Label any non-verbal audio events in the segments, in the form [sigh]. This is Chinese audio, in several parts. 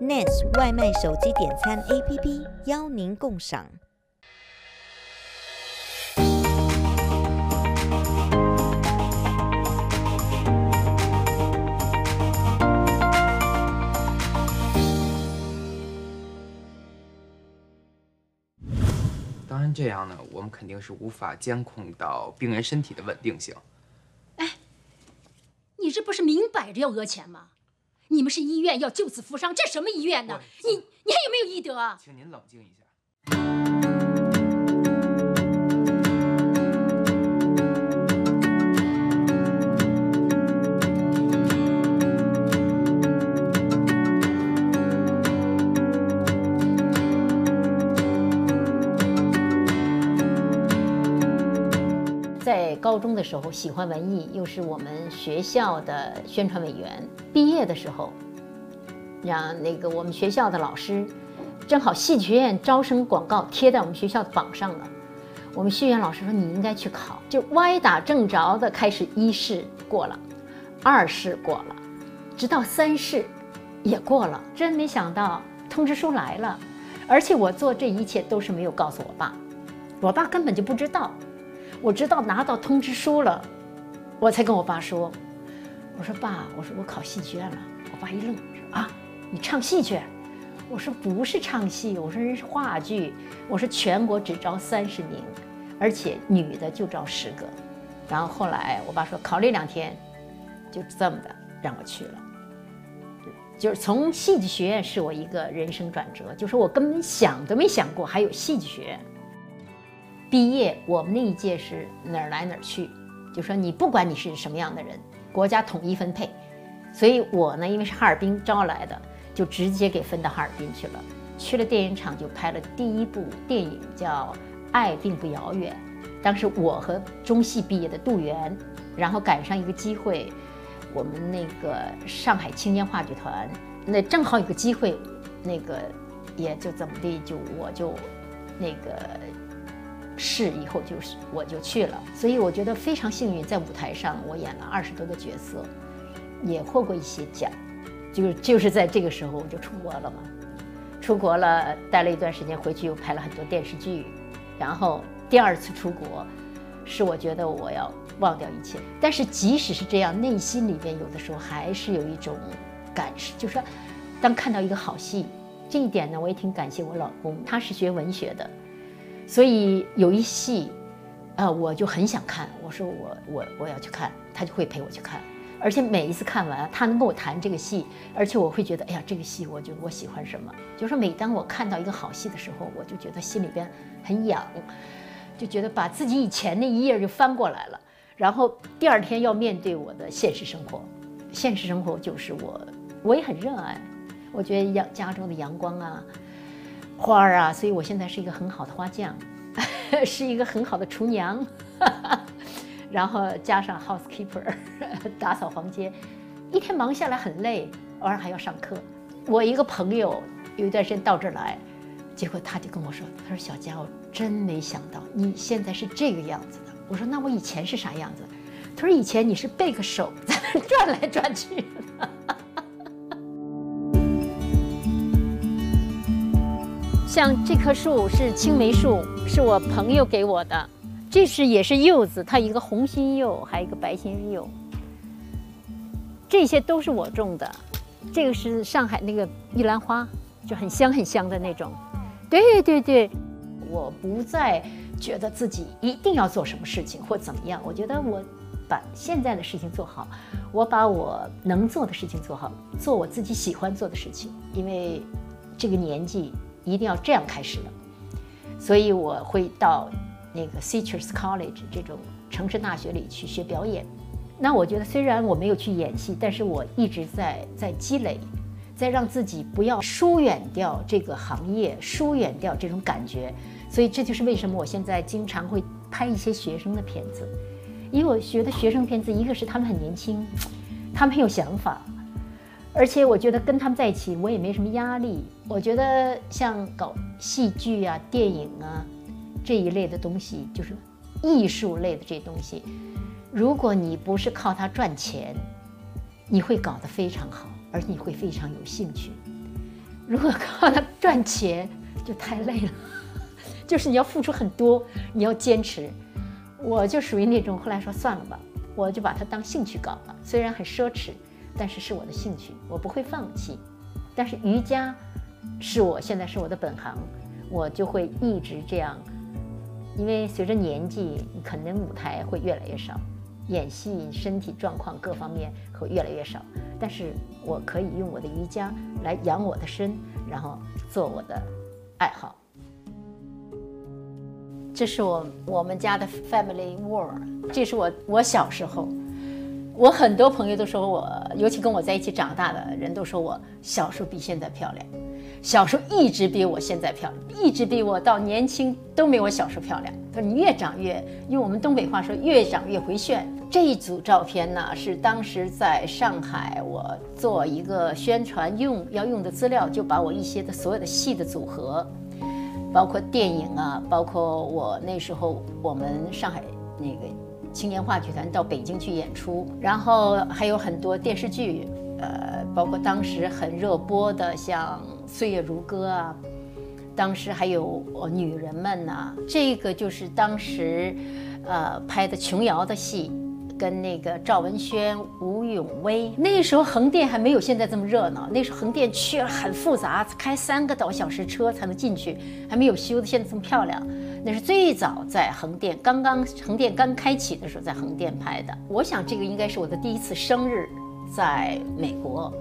，NAS 外卖手机点餐 APP 邀您共赏。当然，这样呢，我们肯定是无法监控到病人身体的稳定性。哎，你这不是明摆着要讹钱吗？你们是医院，要救死扶伤，这什么医院呢？你你还有没有医德啊？请您冷静一下。在高中的时候喜欢文艺，又是我们学校的宣传委员。毕业的时候，让那个我们学校的老师，正好戏剧学院招生广告贴在我们学校的榜上了。我们戏剧院老师说，你应该去考，就歪打正着的开始一试过了，二试过了，直到三试也过了。真没想到通知书来了，而且我做这一切都是没有告诉我爸，我爸根本就不知道。我知道拿到通知书了，我才跟我爸说：“我说爸，我说我考戏剧院了。”我爸一愣，说：“啊，你唱戏剧？”我说：“不是唱戏，我说人是话剧。我说全国只招三十名，而且女的就招十个。”然后后来我爸说：“考虑两天，就这么的让我去了。”就是从戏剧学院是我一个人生转折，就是我根本想都没想过还有戏剧学院。毕业，我们那一届是哪儿来哪儿去，就说你不管你是什么样的人，国家统一分配。所以我呢，因为是哈尔滨招来的，就直接给分到哈尔滨去了。去了电影厂，就拍了第一部电影，叫《爱并不遥远》。当时我和中戏毕业的杜源，然后赶上一个机会，我们那个上海青年话剧团，那正好有个机会，那个也就怎么地，就我就那个。是以后就是我就去了，所以我觉得非常幸运，在舞台上我演了二十多个角色，也获过一些奖，就是就是在这个时候我就出国了嘛，出国了待了一段时间，回去又拍了很多电视剧，然后第二次出国，是我觉得我要忘掉一切，但是即使是这样，内心里边有的时候还是有一种感受，就是说，当看到一个好戏，这一点呢，我也挺感谢我老公，他是学文学的。所以有一戏，啊，我就很想看。我说我我我要去看，他就会陪我去看。而且每一次看完，他能跟我谈这个戏，而且我会觉得，哎呀，这个戏我就我喜欢什么。就是每当我看到一个好戏的时候，我就觉得心里边很痒，就觉得把自己以前那一页就翻过来了。然后第二天要面对我的现实生活，现实生活就是我我也很热爱，我觉得阳加州的阳光啊。花儿啊，所以我现在是一个很好的花匠，[laughs] 是一个很好的厨娘，[laughs] 然后加上 housekeeper [laughs] 打扫房间，一天忙下来很累，偶尔还要上课。我一个朋友有一段时间到这儿来，结果他就跟我说：“他说小佳，我真没想到你现在是这个样子的。”我说：“那我以前是啥样子？”他说：“以前你是背个手在那转来转去。”像这棵树是青梅树，是我朋友给我的。这是也是柚子，它一个红心柚，还有一个白心柚。这些都是我种的。这个是上海那个玉兰花，就很香很香的那种。对对对，我不再觉得自己一定要做什么事情或怎么样。我觉得我把现在的事情做好，我把我能做的事情做好，做我自己喜欢做的事情。因为这个年纪。一定要这样开始的，所以我会到那个 Citrus College 这种城市大学里去学表演。那我觉得虽然我没有去演戏，但是我一直在在积累，在让自己不要疏远掉这个行业，疏远掉这种感觉。所以这就是为什么我现在经常会拍一些学生的片子，因为我觉得学生片子，一个是他们很年轻，他们很有想法。而且我觉得跟他们在一起，我也没什么压力。我觉得像搞戏剧啊、电影啊这一类的东西，就是艺术类的这东西，如果你不是靠它赚钱，你会搞得非常好，而你会非常有兴趣。如果靠它赚钱，就太累了。[laughs] 就是你要付出很多，你要坚持。我就属于那种，后来说算了吧，我就把它当兴趣搞了。虽然很奢侈，但是是我的兴趣，我不会放弃。但是瑜伽是我现在是我的本行，我就会一直这样。因为随着年纪，你可能舞台会越来越少，演戏身体状况各方面会越来越少。但是我可以用我的瑜伽来养我的身，然后做我的爱好。这是我我们家的 family wall，这是我我小时候，我很多朋友都说我，尤其跟我在一起长大的人都说我小时候比现在漂亮。小时候一直比我现在漂亮，一直比我到年轻都没我小时候漂亮。他说你越长越，用我们东北话说越长越回旋。这一组照片呢，是当时在上海我做一个宣传用要用的资料，就把我一些的所有的戏的组合，包括电影啊，包括我那时候我们上海那个青年话剧团到北京去演出，然后还有很多电视剧，呃，包括当时很热播的像。岁月如歌啊，当时还有女人们呐、这个就是当时，呃拍的琼瑶的戏，跟那个赵文轩、吴永威。那时候横店还没有现在这么热闹，那时候横店去了很复杂，开三个多小时车才能进去，还没有修的现在这么漂亮。那是最早在横店，刚刚横店刚开启的时候在横店拍的。我想这个应该是我的第一次生日，在美国。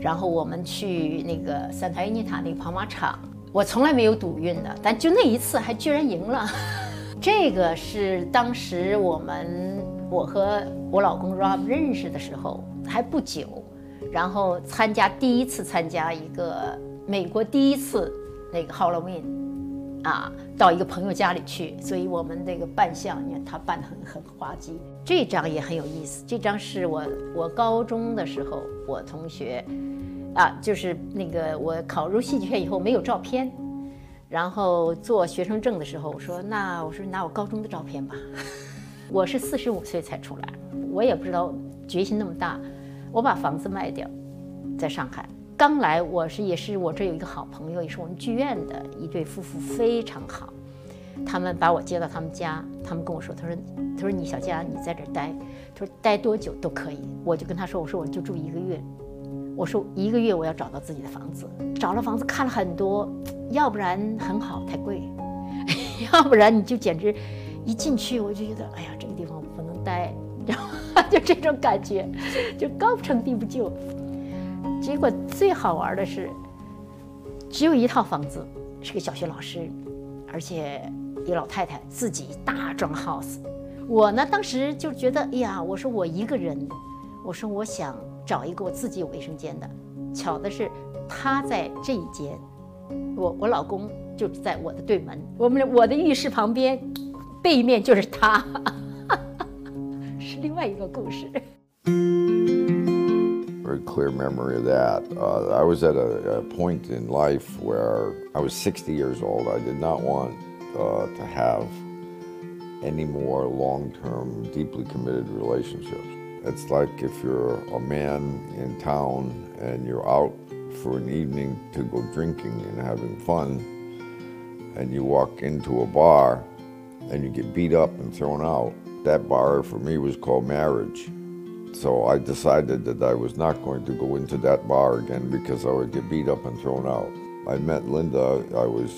然后我们去那个桑塔尼塔那个跑马场，我从来没有赌运的，但就那一次还居然赢了。[laughs] 这个是当时我们我和我老公 Rob 认识的时候还不久，然后参加第一次参加一个美国第一次那个 Halloween。啊，到一个朋友家里去，所以我们那个扮相，你看他扮的很很滑稽。这张也很有意思，这张是我我高中的时候，我同学，啊，就是那个我考入戏剧院以后没有照片，然后做学生证的时候，我说那我说拿我高中的照片吧。[laughs] 我是四十五岁才出来，我也不知道决心那么大，我把房子卖掉，在上海。刚来，我是也是我这有一个好朋友，也是我们剧院的一对夫妇，非常好。他们把我接到他们家，他们跟我说：“他说，他说你小佳，你在这儿待，他说待多久都可以。”我就跟他说：“我说我就住一个月，我说一个月我要找到自己的房子。找了房子看了很多，要不然很好太贵，[laughs] 要不然你就简直一进去我就觉得，哎呀，这个地方不能待，然后 [laughs] 就这种感觉，就高不成低不就。”结果最好玩的是，只有一套房子，是个小学老师，而且一老太太自己大装 house。我呢，当时就觉得，哎呀，我说我一个人，我说我想找一个我自己有卫生间的。巧的是，他在这一间，我我老公就在我的对门，我们我的浴室旁边，背面就是他，[laughs] 是另外一个故事。Clear memory of that. Uh, I was at a, a, point in life where I was 60 years old. I did not want uh, to have any more long-term, deeply committed relationships. It's like if you're a man in town and you're out for an evening to go drinking and having fun, and you walk into a bar and you get beat up and thrown out. That bar for me was called marriage. So I decided that I was not going to go into that bar again because I would get beat up and thrown out. I met Linda, I was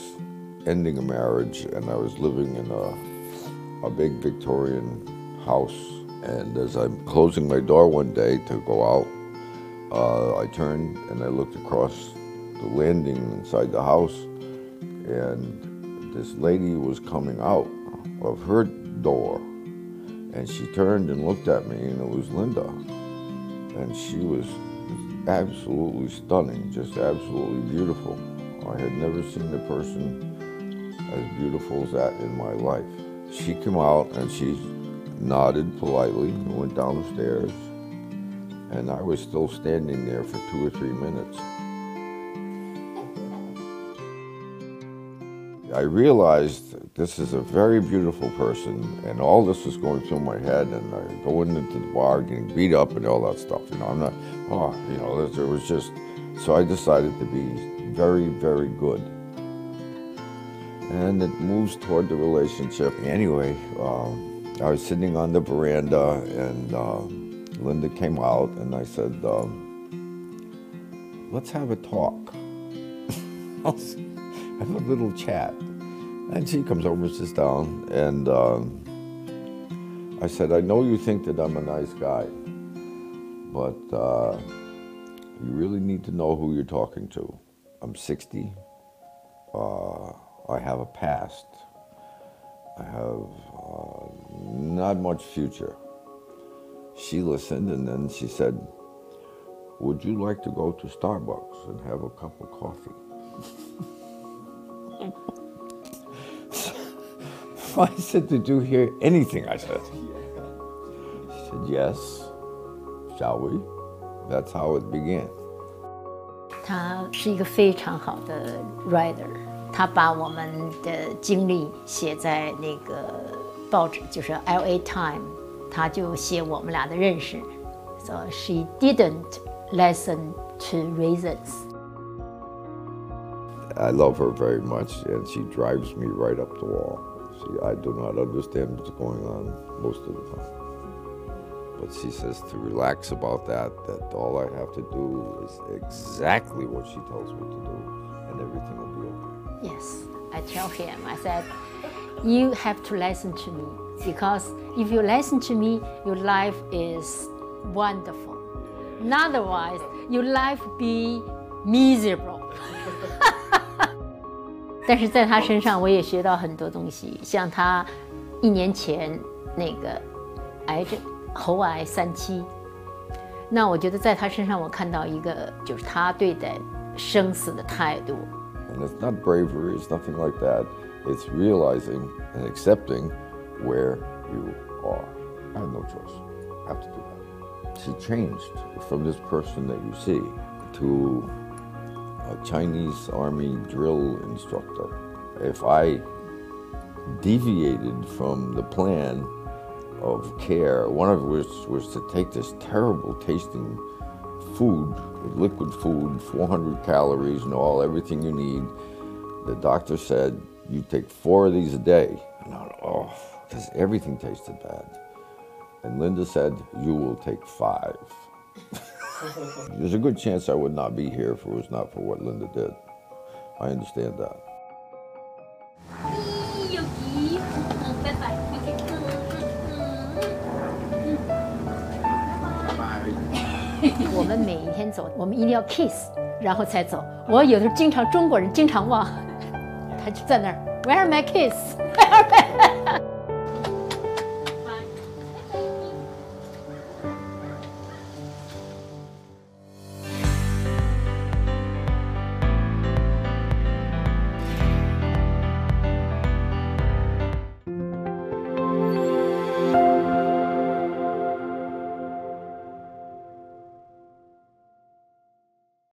ending a marriage and I was living in a, a big Victorian house. And as I'm closing my door one day to go out, uh, I turned and I looked across the landing inside the house and this lady was coming out of her door and she turned and looked at me, and it was Linda. And she was absolutely stunning, just absolutely beautiful. I had never seen a person as beautiful as that in my life. She came out and she nodded politely and went down the stairs. And I was still standing there for two or three minutes. I realized this is a very beautiful person, and all this was going through my head, and I going into the bar, getting beat up, and all that stuff. You know, I'm not, oh, you know, it was just. So I decided to be very, very good. And it moves toward the relationship. Anyway, um, I was sitting on the veranda and uh, Linda came out and I said, um, let's have a talk. [laughs] have a little chat. And she comes over and sits down and um, I said, I know you think that I'm a nice guy, but uh, you really need to know who you're talking to. I'm 60. Uh, I have a past. I have uh, not much future. She listened and then she said, Would you like to go to Starbucks and have a cup of coffee? [laughs] I said, Did you hear anything I said? She said, Yes. Shall we? That's how it began. 他是一个非常好的 writer，他把我们的经历写在那个报纸，就是 L.A. Time，他就写我们俩的认识。So she didn't listen to reasons. I love her very much, and she drives me right up the wall. She, I do not understand what's going on most of the time. But she says to relax about that, that all I have to do is exactly what she tells me to do, and everything will be okay. Yes, I tell him, I said, you have to listen to me because if you listen to me, your life is wonderful. Otherwise, your life be miserable. [laughs] 但是在他身上，我也学到很多东西，像他一年前那个癌症喉癌三期，那我觉得在他身上，我看到一个就是他对待生死的态度。And it's not bravery, it's nothing like that. It's realizing and accepting where you are. I have no choice. I have to do that. She changed from this person that you see to a Chinese army drill instructor. If I deviated from the plan of care, one of which was to take this terrible tasting food, liquid food, 400 calories and all, everything you need. The doctor said, you take four of these a day. And I went, oh, because everything tasted bad. And Linda said, you will take five. [laughs] [laughs] There's a good chance I would not be here if it was not for what Linda did. I understand that. [laughs] 有吉，嗯，拜拜，我们每一天走，我们一定要 kiss，[laughs] 然后才走。我有的时候经常中国人经常忘，他就在那儿，Where are my kiss？Where are my